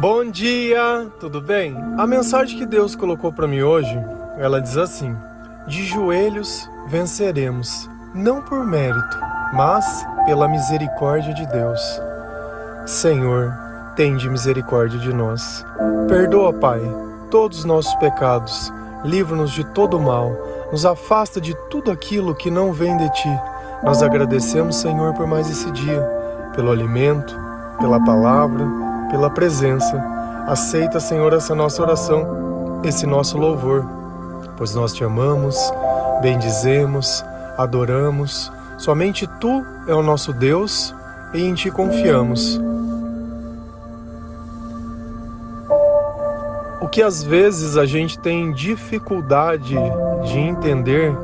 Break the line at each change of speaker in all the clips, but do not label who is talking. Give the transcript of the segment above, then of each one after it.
Bom dia, tudo bem? A mensagem que Deus colocou para mim hoje, ela diz assim: De joelhos venceremos, não por mérito, mas pela misericórdia de Deus. Senhor, tende misericórdia de nós. Perdoa, Pai, todos os nossos pecados, livra-nos de todo mal, nos afasta de tudo aquilo que não vem de ti. Nós agradecemos, Senhor, por mais esse dia, pelo alimento, pela palavra, pela presença. Aceita, Senhor, essa nossa oração, esse nosso louvor, pois nós te amamos, bendizemos, adoramos. Somente tu é o nosso Deus e em ti confiamos. O que às vezes a gente tem dificuldade de entender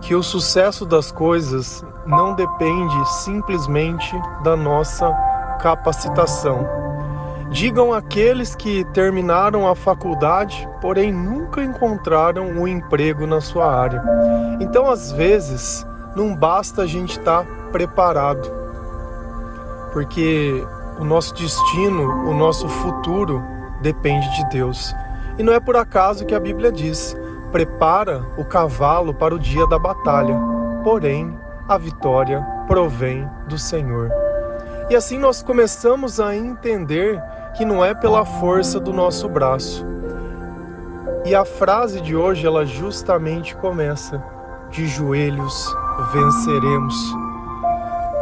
que o sucesso das coisas não depende simplesmente da nossa capacitação. Digam aqueles que terminaram a faculdade, porém nunca encontraram um emprego na sua área. Então, às vezes, não basta a gente estar tá preparado, porque o nosso destino, o nosso futuro depende de Deus. E não é por acaso que a Bíblia diz: prepara o cavalo para o dia da batalha, porém a vitória provém do Senhor. E assim nós começamos a entender que não é pela força do nosso braço. E a frase de hoje ela justamente começa: de joelhos venceremos.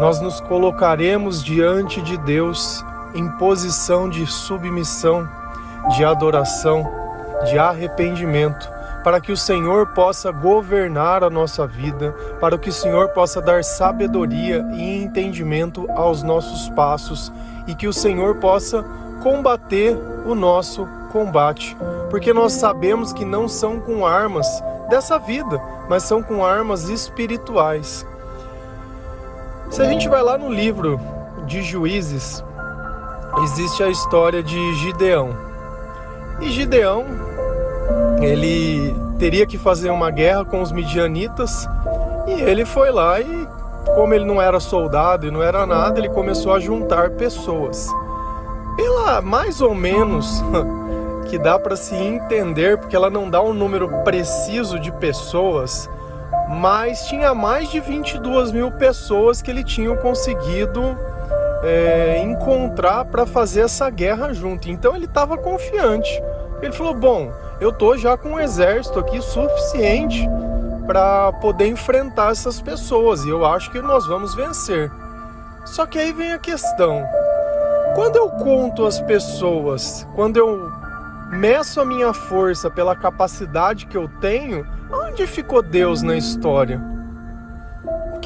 Nós nos colocaremos diante de Deus em posição de submissão, de adoração, de arrependimento, para que o Senhor possa governar a nossa vida, para que o Senhor possa dar sabedoria e entendimento aos nossos passos e que o Senhor possa combater o nosso combate, porque nós sabemos que não são com armas dessa vida, mas são com armas espirituais. Se a gente vai lá no livro de Juízes, existe a história de Gideão. E Gideão ele teria que fazer uma guerra com os midianitas e ele foi lá e como ele não era soldado e não era nada, ele começou a juntar pessoas. Pela mais ou menos que dá para se entender, porque ela não dá um número preciso de pessoas, mas tinha mais de 22 mil pessoas que ele tinha conseguido é, encontrar para fazer essa guerra junto. Então ele estava confiante. Ele falou: Bom, eu tô já com um exército aqui suficiente para poder enfrentar essas pessoas e eu acho que nós vamos vencer. Só que aí vem a questão: quando eu conto as pessoas, quando eu meço a minha força pela capacidade que eu tenho, onde ficou Deus na história?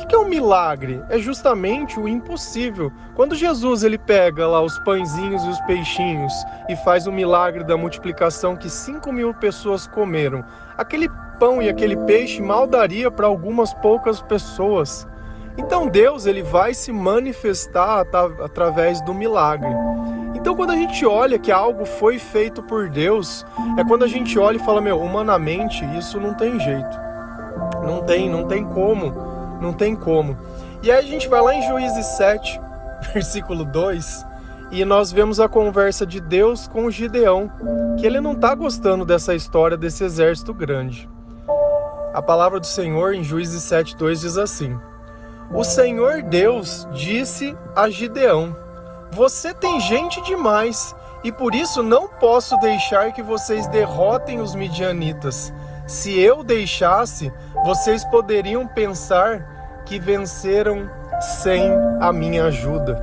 Que é um milagre? É justamente o impossível. Quando Jesus ele pega lá os pãezinhos e os peixinhos e faz o milagre da multiplicação que 5 mil pessoas comeram, aquele pão e aquele peixe mal daria para algumas poucas pessoas. Então Deus ele vai se manifestar através do milagre. Então quando a gente olha que algo foi feito por Deus, é quando a gente olha e fala, meu, humanamente isso não tem jeito. Não tem, não tem como não tem como. E aí a gente vai lá em Juízes 7, versículo 2, e nós vemos a conversa de Deus com Gideão, que ele não está gostando dessa história desse exército grande. A palavra do Senhor em Juízes 7, 2 diz assim: O Senhor Deus disse a Gideão: Você tem gente demais, e por isso não posso deixar que vocês derrotem os midianitas. Se eu deixasse, vocês poderiam pensar que venceram sem a minha ajuda.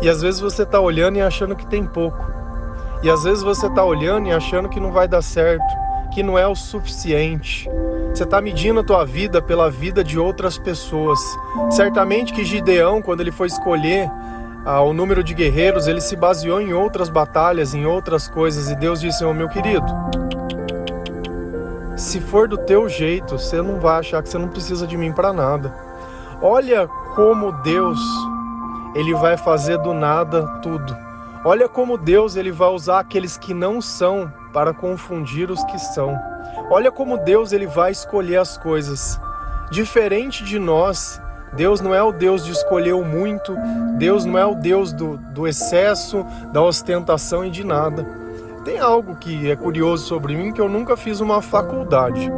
E às vezes você está olhando e achando que tem pouco. E às vezes você está olhando e achando que não vai dar certo, que não é o suficiente. Você está medindo a tua vida pela vida de outras pessoas. Certamente que Gideão, quando ele foi escolher ah, o número de guerreiros, ele se baseou em outras batalhas, em outras coisas. E Deus disse: oh, meu querido, se for do teu jeito, você não vai achar que você não precisa de mim para nada. Olha como Deus ele vai fazer do nada tudo. Olha como Deus ele vai usar aqueles que não são para confundir os que são. Olha como Deus ele vai escolher as coisas. Diferente de nós, Deus não é o Deus de escolher o muito, Deus não é o Deus do, do excesso, da ostentação e de nada. Tem algo que é curioso sobre mim que eu nunca fiz uma faculdade.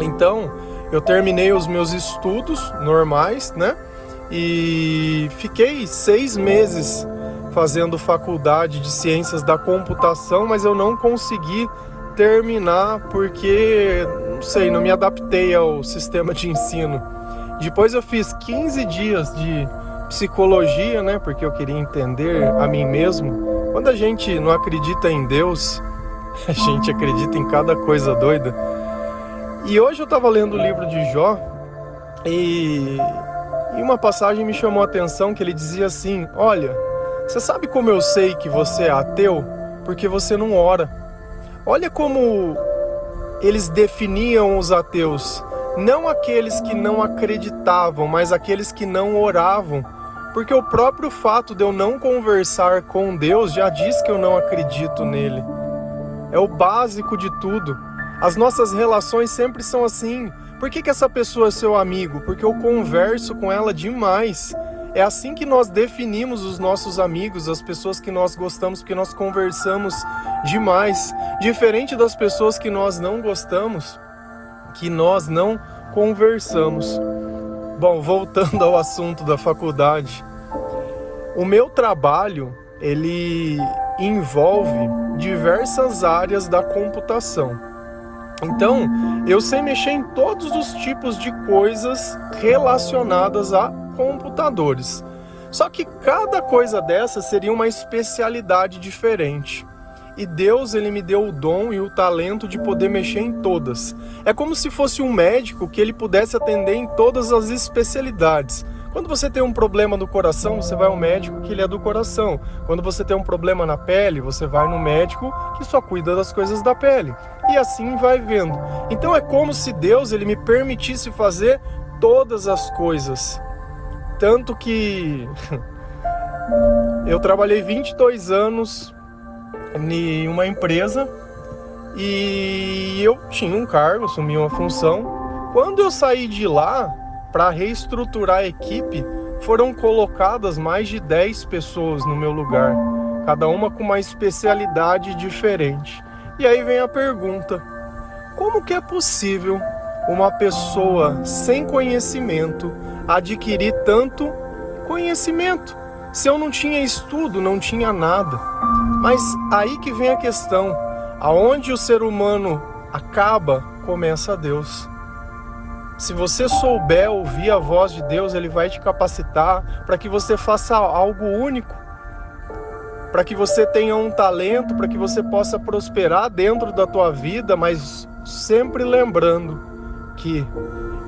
Então, eu terminei os meus estudos normais, né? E fiquei seis meses fazendo faculdade de ciências da computação, mas eu não consegui terminar porque, não sei, não me adaptei ao sistema de ensino. Depois eu fiz 15 dias de psicologia, né? Porque eu queria entender a mim mesmo. Quando a gente não acredita em Deus, a gente acredita em cada coisa doida. E hoje eu estava lendo o livro de Jó e, e uma passagem me chamou a atenção que ele dizia assim: Olha, você sabe como eu sei que você é ateu? Porque você não ora. Olha como eles definiam os ateus. Não aqueles que não acreditavam, mas aqueles que não oravam. Porque o próprio fato de eu não conversar com Deus já diz que eu não acredito nele. É o básico de tudo. As nossas relações sempre são assim. Por que, que essa pessoa é seu amigo? Porque eu converso com ela demais. É assim que nós definimos os nossos amigos, as pessoas que nós gostamos, porque nós conversamos demais. Diferente das pessoas que nós não gostamos, que nós não conversamos. Bom, voltando ao assunto da faculdade, o meu trabalho ele envolve diversas áreas da computação. Então, eu sei mexer em todos os tipos de coisas relacionadas a computadores. Só que cada coisa dessa seria uma especialidade diferente. E Deus ele me deu o dom e o talento de poder mexer em todas. É como se fosse um médico que ele pudesse atender em todas as especialidades. Quando você tem um problema no coração, você vai ao médico que ele é do coração. Quando você tem um problema na pele, você vai no médico que só cuida das coisas da pele. E assim vai vendo. Então é como se Deus ele me permitisse fazer todas as coisas. Tanto que eu trabalhei 22 anos em uma empresa e eu tinha um cargo, assumi uma função. Quando eu saí de lá para reestruturar a equipe, foram colocadas mais de 10 pessoas no meu lugar, cada uma com uma especialidade diferente. E aí vem a pergunta: como que é possível uma pessoa sem conhecimento adquirir tanto conhecimento. Se eu não tinha estudo, não tinha nada. Mas aí que vem a questão: aonde o ser humano acaba, começa Deus. Se você souber ouvir a voz de Deus, Ele vai te capacitar para que você faça algo único, para que você tenha um talento, para que você possa prosperar dentro da tua vida, mas sempre lembrando que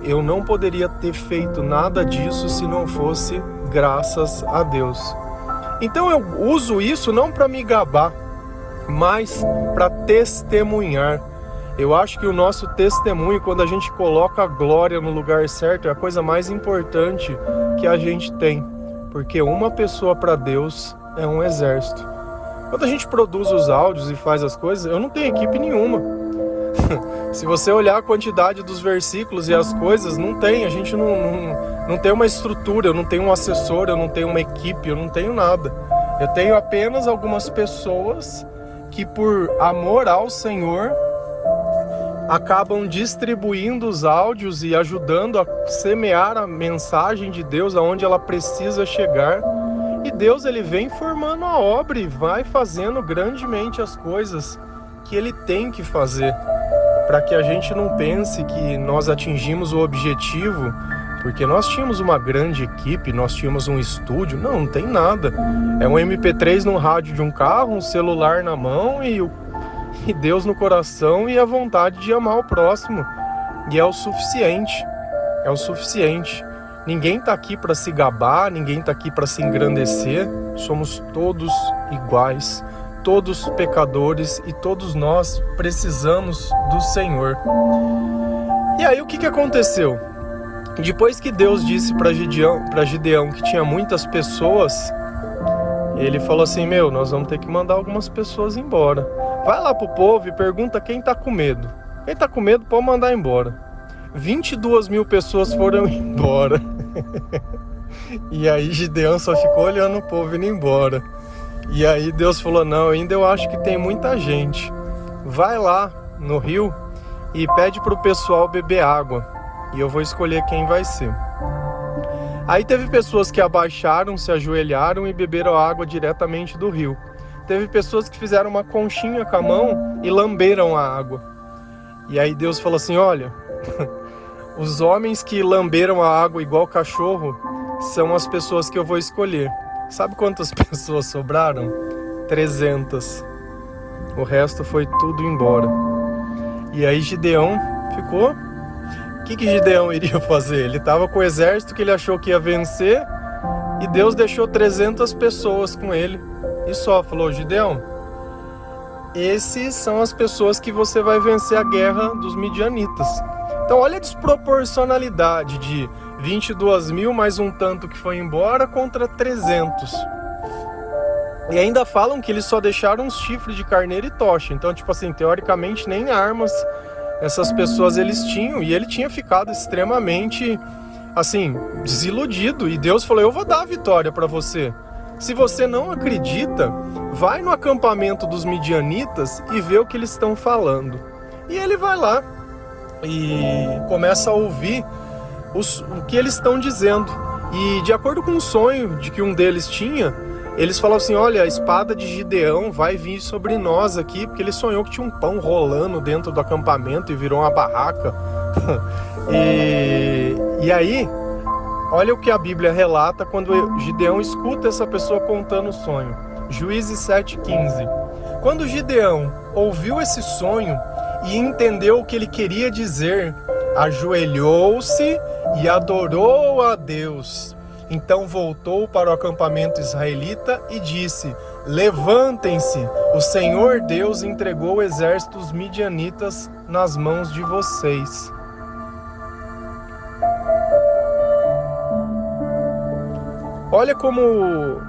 eu não poderia ter feito nada disso se não fosse graças a Deus. Então eu uso isso não para me gabar, mas para testemunhar. Eu acho que o nosso testemunho, quando a gente coloca a glória no lugar certo, é a coisa mais importante que a gente tem, porque uma pessoa para Deus é um exército. Quando a gente produz os áudios e faz as coisas, eu não tenho equipe nenhuma. Se você olhar a quantidade dos versículos e as coisas, não tem. A gente não, não, não tem uma estrutura, eu não tenho um assessor, eu não tenho uma equipe, eu não tenho nada. Eu tenho apenas algumas pessoas que, por amor ao Senhor, acabam distribuindo os áudios e ajudando a semear a mensagem de Deus aonde ela precisa chegar. E Deus ele vem formando a obra e vai fazendo grandemente as coisas que ele tem que fazer para que a gente não pense que nós atingimos o objetivo porque nós tínhamos uma grande equipe, nós tínhamos um estúdio. Não, não tem nada. É um MP3 no rádio de um carro, um celular na mão e, o, e Deus no coração e a vontade de amar o próximo. E é o suficiente. É o suficiente. Ninguém está aqui para se gabar, ninguém está aqui para se engrandecer. Somos todos iguais todos pecadores e todos nós precisamos do Senhor. E aí o que, que aconteceu? Depois que Deus disse para Gideão, Gideão que tinha muitas pessoas, ele falou assim: Meu, nós vamos ter que mandar algumas pessoas embora. Vai lá pro povo e pergunta quem tá com medo. Quem tá com medo pode mandar embora. 22 mil pessoas foram embora. e aí Gideão só ficou olhando o povo indo embora. E aí Deus falou: Não, ainda eu acho que tem muita gente. Vai lá no rio e pede para o pessoal beber água. E eu vou escolher quem vai ser. Aí teve pessoas que abaixaram, se ajoelharam e beberam água diretamente do rio. Teve pessoas que fizeram uma conchinha com a mão e lamberam a água. E aí Deus falou assim: Olha, os homens que lamberam a água igual cachorro são as pessoas que eu vou escolher. Sabe quantas pessoas sobraram? 300. O resto foi tudo embora. E aí Gideão ficou. O que, que Gideão iria fazer? Ele estava com o exército que ele achou que ia vencer e Deus deixou 300 pessoas com ele e só falou: Gideão, esses são as pessoas que você vai vencer a guerra dos midianitas. Então, olha a desproporcionalidade de 22 mil mais um tanto que foi embora contra 300. E ainda falam que eles só deixaram uns chifres de carneiro e tocha. Então, tipo assim, teoricamente nem armas essas pessoas eles tinham e ele tinha ficado extremamente assim, desiludido e Deus falou: "Eu vou dar a vitória para você". Se você não acredita, vai no acampamento dos midianitas e vê o que eles estão falando. E ele vai lá e começa a ouvir os, o que eles estão dizendo. E de acordo com o sonho de que um deles tinha, eles falam assim: olha, a espada de Gideão vai vir sobre nós aqui, porque ele sonhou que tinha um pão rolando dentro do acampamento e virou uma barraca. e, e aí, olha o que a Bíblia relata quando Gideão escuta essa pessoa contando o sonho. Juízes 7,15. Quando Gideão ouviu esse sonho e entendeu o que ele queria dizer, ajoelhou-se e adorou a Deus. Então voltou para o acampamento israelita e disse: Levantem-se, o Senhor Deus entregou o exército dos midianitas nas mãos de vocês. Olha como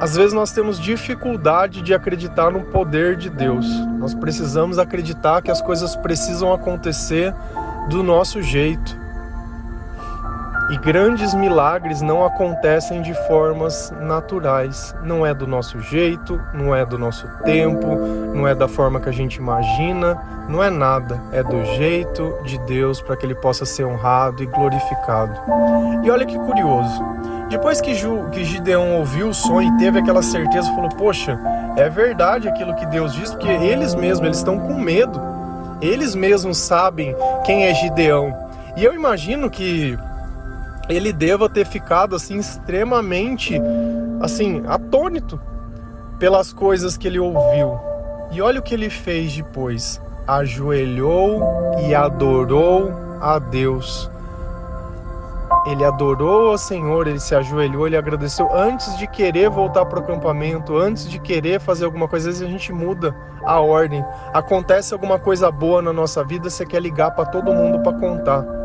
às vezes nós temos dificuldade de acreditar no poder de Deus. Nós precisamos acreditar que as coisas precisam acontecer do nosso jeito. E grandes milagres não acontecem de formas naturais. Não é do nosso jeito, não é do nosso tempo, não é da forma que a gente imagina, não é nada. É do jeito de Deus para que ele possa ser honrado e glorificado. E olha que curioso. Depois que, Ju, que Gideão ouviu o sonho e teve aquela certeza, falou: Poxa, é verdade aquilo que Deus disse, porque eles mesmos eles estão com medo. Eles mesmos sabem quem é Gideão. E eu imagino que ele deva ter ficado assim extremamente assim atônito pelas coisas que ele ouviu. E olha o que ele fez depois: ajoelhou e adorou a Deus. Ele adorou ao Senhor, ele se ajoelhou, ele agradeceu antes de querer voltar para o acampamento, antes de querer fazer alguma coisa. Às vezes a gente muda a ordem. Acontece alguma coisa boa na nossa vida, você quer ligar para todo mundo para contar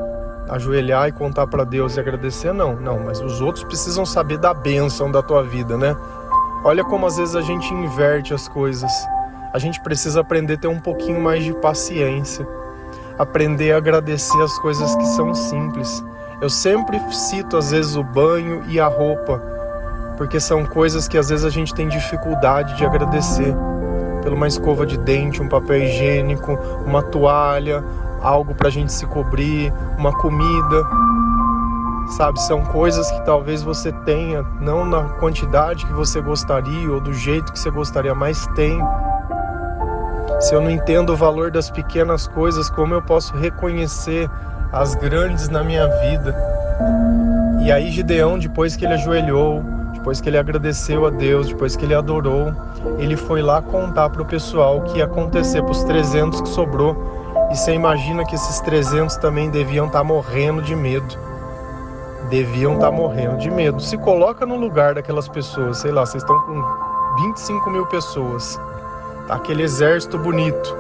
ajoelhar e contar para Deus e agradecer, não, não, mas os outros precisam saber da bênção da tua vida, né? Olha como às vezes a gente inverte as coisas. A gente precisa aprender a ter um pouquinho mais de paciência, aprender a agradecer as coisas que são simples. Eu sempre cito às vezes o banho e a roupa, porque são coisas que às vezes a gente tem dificuldade de agradecer. Pela uma escova de dente, um papel higiênico, uma toalha, algo para a gente se cobrir, uma comida, sabe? São coisas que talvez você tenha, não na quantidade que você gostaria ou do jeito que você gostaria, mas tem. Se eu não entendo o valor das pequenas coisas, como eu posso reconhecer as grandes na minha vida? E aí, Gideão, depois que ele ajoelhou, depois que ele agradeceu a Deus, depois que ele adorou, ele foi lá contar para o pessoal o que ia acontecer para os 300 que sobrou e você imagina que esses 300 também deviam estar tá morrendo de medo. Deviam estar tá morrendo de medo. Se coloca no lugar daquelas pessoas, sei lá, vocês estão com 25 mil pessoas. Tá aquele exército bonito.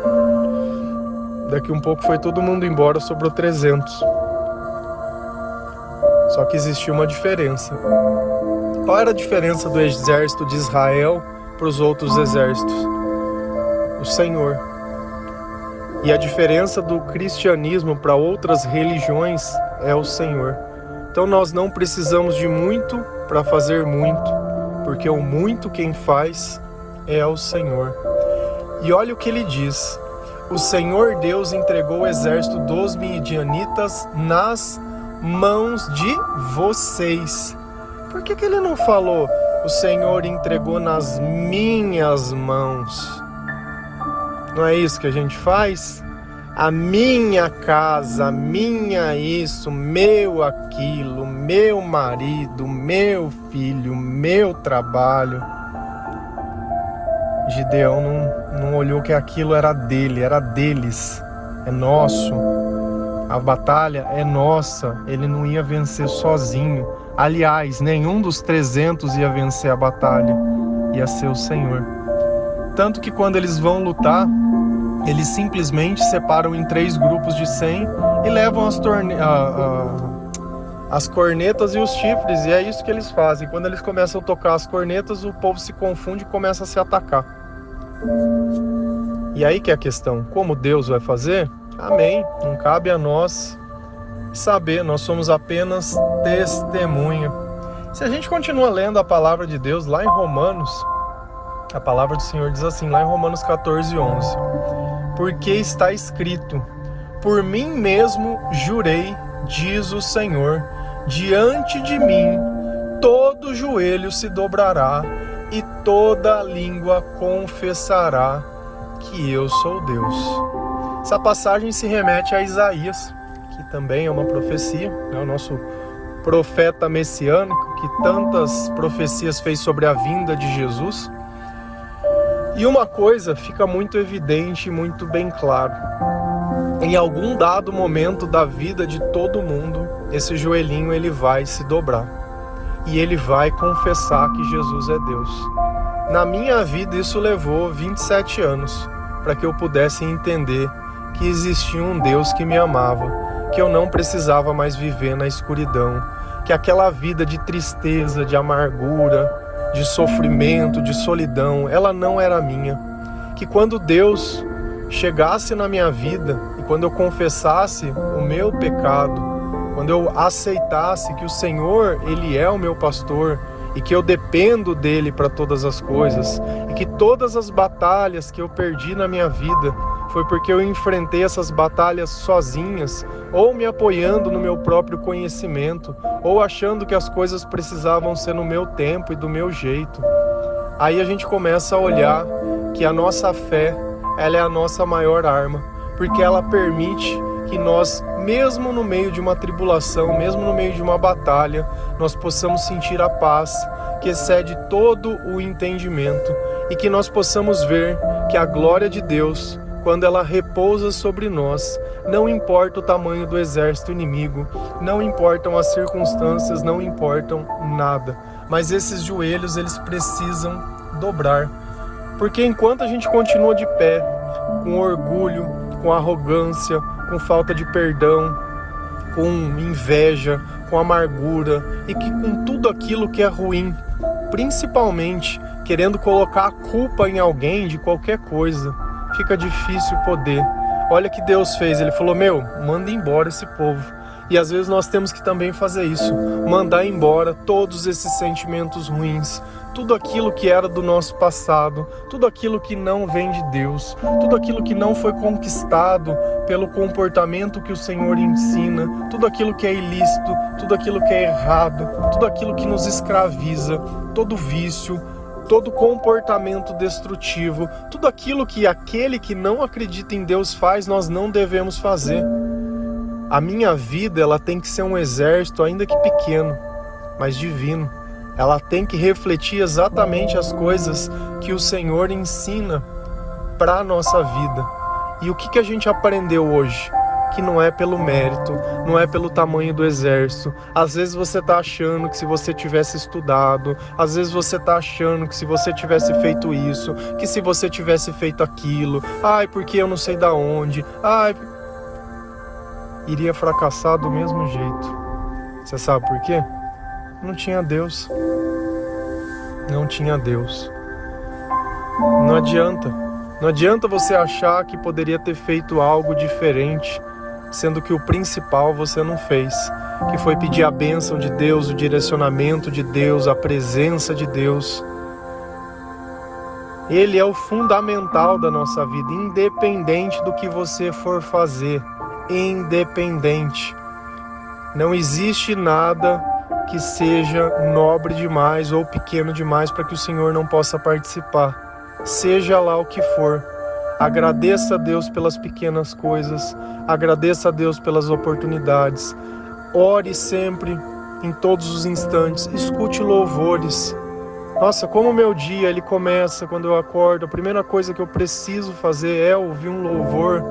Daqui um pouco foi todo mundo embora, sobrou 300. Só que existia uma diferença. Qual era a diferença do exército de Israel para os outros exércitos? O Senhor. E a diferença do cristianismo para outras religiões é o Senhor. Então nós não precisamos de muito para fazer muito, porque o muito quem faz é o Senhor. E olha o que ele diz: O Senhor Deus entregou o exército dos midianitas nas mãos de vocês. Por que, que ele não falou? O Senhor entregou nas minhas mãos. Não é isso que a gente faz? A minha casa, minha isso, meu aquilo, meu marido, meu filho, meu trabalho. Gideão não, não olhou que aquilo era dele, era deles, é nosso. A batalha é nossa, ele não ia vencer sozinho. Aliás, nenhum dos 300 ia vencer a batalha, ia ser o Senhor. Tanto que quando eles vão lutar, eles simplesmente separam em três grupos de 100 e levam as, torne... as cornetas e os chifres, e é isso que eles fazem. Quando eles começam a tocar as cornetas, o povo se confunde e começa a se atacar. E aí que é a questão: como Deus vai fazer? Amém. Não cabe a nós saber, nós somos apenas testemunha. Se a gente continua lendo a palavra de Deus lá em Romanos, a palavra do Senhor diz assim, lá em Romanos 14, 11: Porque está escrito: Por mim mesmo jurei, diz o Senhor, diante de mim todo joelho se dobrará e toda língua confessará que eu sou Deus. Essa passagem se remete a Isaías, que também é uma profecia, é o nosso profeta messiânico que tantas profecias fez sobre a vinda de Jesus. E uma coisa fica muito evidente, muito bem claro. Em algum dado momento da vida de todo mundo, esse joelhinho ele vai se dobrar e ele vai confessar que Jesus é Deus. Na minha vida, isso levou 27 anos para que eu pudesse entender que existia um Deus que me amava, que eu não precisava mais viver na escuridão, que aquela vida de tristeza, de amargura, de sofrimento, de solidão, ela não era minha. Que quando Deus chegasse na minha vida e quando eu confessasse o meu pecado, quando eu aceitasse que o Senhor, ele é o meu pastor e que eu dependo dele para todas as coisas, e que todas as batalhas que eu perdi na minha vida foi porque eu enfrentei essas batalhas sozinhas, ou me apoiando no meu próprio conhecimento, ou achando que as coisas precisavam ser no meu tempo e do meu jeito. Aí a gente começa a olhar que a nossa fé, ela é a nossa maior arma, porque ela permite que nós, mesmo no meio de uma tribulação, mesmo no meio de uma batalha, nós possamos sentir a paz que excede todo o entendimento e que nós possamos ver que a glória de Deus, quando ela repousa sobre nós, não importa o tamanho do exército inimigo, não importam as circunstâncias, não importam nada, mas esses joelhos eles precisam dobrar. Porque enquanto a gente continua de pé, com orgulho, com arrogância, com falta de perdão, com inveja, com amargura e que com tudo aquilo que é ruim, principalmente querendo colocar a culpa em alguém de qualquer coisa, fica difícil poder. Olha que Deus fez, ele falou: "Meu, manda embora esse povo". E às vezes nós temos que também fazer isso, mandar embora todos esses sentimentos ruins, tudo aquilo que era do nosso passado, tudo aquilo que não vem de Deus, tudo aquilo que não foi conquistado pelo comportamento que o Senhor ensina, tudo aquilo que é ilícito, tudo aquilo que é errado, tudo aquilo que nos escraviza, todo vício, todo comportamento destrutivo, tudo aquilo que aquele que não acredita em Deus faz, nós não devemos fazer. A minha vida, ela tem que ser um exército ainda que pequeno, mas divino ela tem que refletir exatamente as coisas que o Senhor ensina para a nossa vida. E o que, que a gente aprendeu hoje? Que não é pelo mérito, não é pelo tamanho do exército. Às vezes você está achando que se você tivesse estudado, às vezes você está achando que se você tivesse feito isso, que se você tivesse feito aquilo, ai, porque eu não sei da onde, ai, iria fracassar do mesmo jeito. Você sabe por quê? Não tinha Deus. Não tinha Deus. Não adianta. Não adianta você achar que poderia ter feito algo diferente sendo que o principal você não fez, que foi pedir a bênção de Deus, o direcionamento de Deus, a presença de Deus. Ele é o fundamental da nossa vida, independente do que você for fazer, independente. Não existe nada que seja nobre demais ou pequeno demais para que o Senhor não possa participar, seja lá o que for. Agradeça a Deus pelas pequenas coisas, agradeça a Deus pelas oportunidades. Ore sempre, em todos os instantes, escute louvores. Nossa, como meu dia ele começa quando eu acordo, a primeira coisa que eu preciso fazer é ouvir um louvor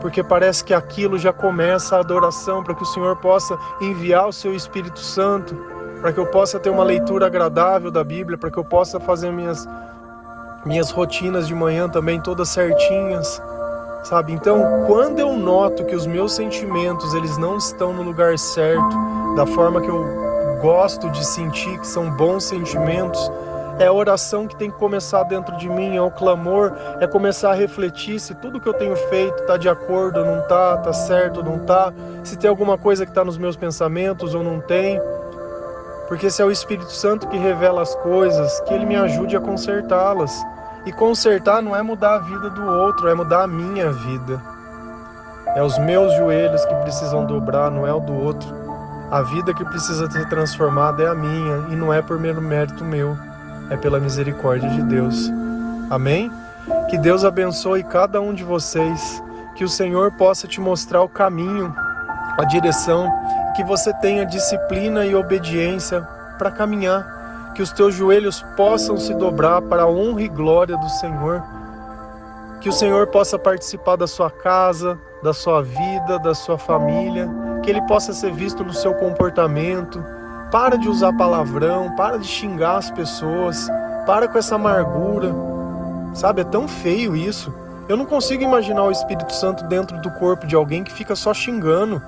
porque parece que aquilo já começa a adoração, para que o Senhor possa enviar o seu Espírito Santo, para que eu possa ter uma leitura agradável da Bíblia, para que eu possa fazer minhas minhas rotinas de manhã também todas certinhas, sabe? Então, quando eu noto que os meus sentimentos eles não estão no lugar certo, da forma que eu gosto de sentir que são bons sentimentos, é a oração que tem que começar dentro de mim, é o clamor, é começar a refletir se tudo que eu tenho feito está de acordo não está, está certo não está, se tem alguma coisa que está nos meus pensamentos ou não tem. Porque se é o Espírito Santo que revela as coisas, que ele me ajude a consertá-las. E consertar não é mudar a vida do outro, é mudar a minha vida. É os meus joelhos que precisam dobrar, não é o do outro. A vida que precisa ser transformada é a minha e não é por mero mérito meu é pela misericórdia de Deus. Amém? Que Deus abençoe cada um de vocês, que o Senhor possa te mostrar o caminho, a direção, que você tenha disciplina e obediência para caminhar, que os teus joelhos possam se dobrar para a honra e glória do Senhor, que o Senhor possa participar da sua casa, da sua vida, da sua família, que ele possa ser visto no seu comportamento, para de usar palavrão, para de xingar as pessoas, para com essa amargura. Sabe, é tão feio isso. Eu não consigo imaginar o Espírito Santo dentro do corpo de alguém que fica só xingando.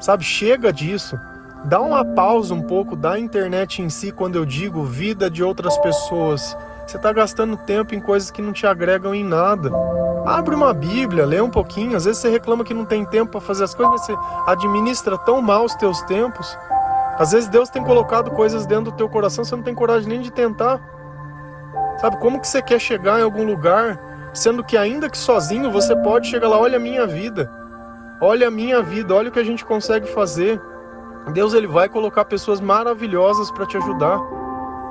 Sabe, chega disso. Dá uma pausa um pouco da internet em si quando eu digo vida de outras pessoas. Você está gastando tempo em coisas que não te agregam em nada. Abre uma Bíblia, lê um pouquinho. Às vezes você reclama que não tem tempo para fazer as coisas, mas você administra tão mal os teus tempos. Às vezes Deus tem colocado coisas dentro do teu coração, você não tem coragem nem de tentar. Sabe como que você quer chegar em algum lugar, sendo que ainda que sozinho você pode chegar lá, olha a minha vida. Olha a minha vida, olha o que a gente consegue fazer. Deus ele vai colocar pessoas maravilhosas para te ajudar.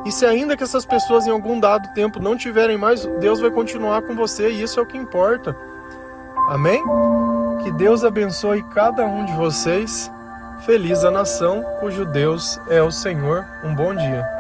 E se ainda que essas pessoas em algum dado tempo não tiverem mais, Deus vai continuar com você e isso é o que importa. Amém? Que Deus abençoe cada um de vocês. Feliz a nação cujo Deus é o Senhor. Um bom dia.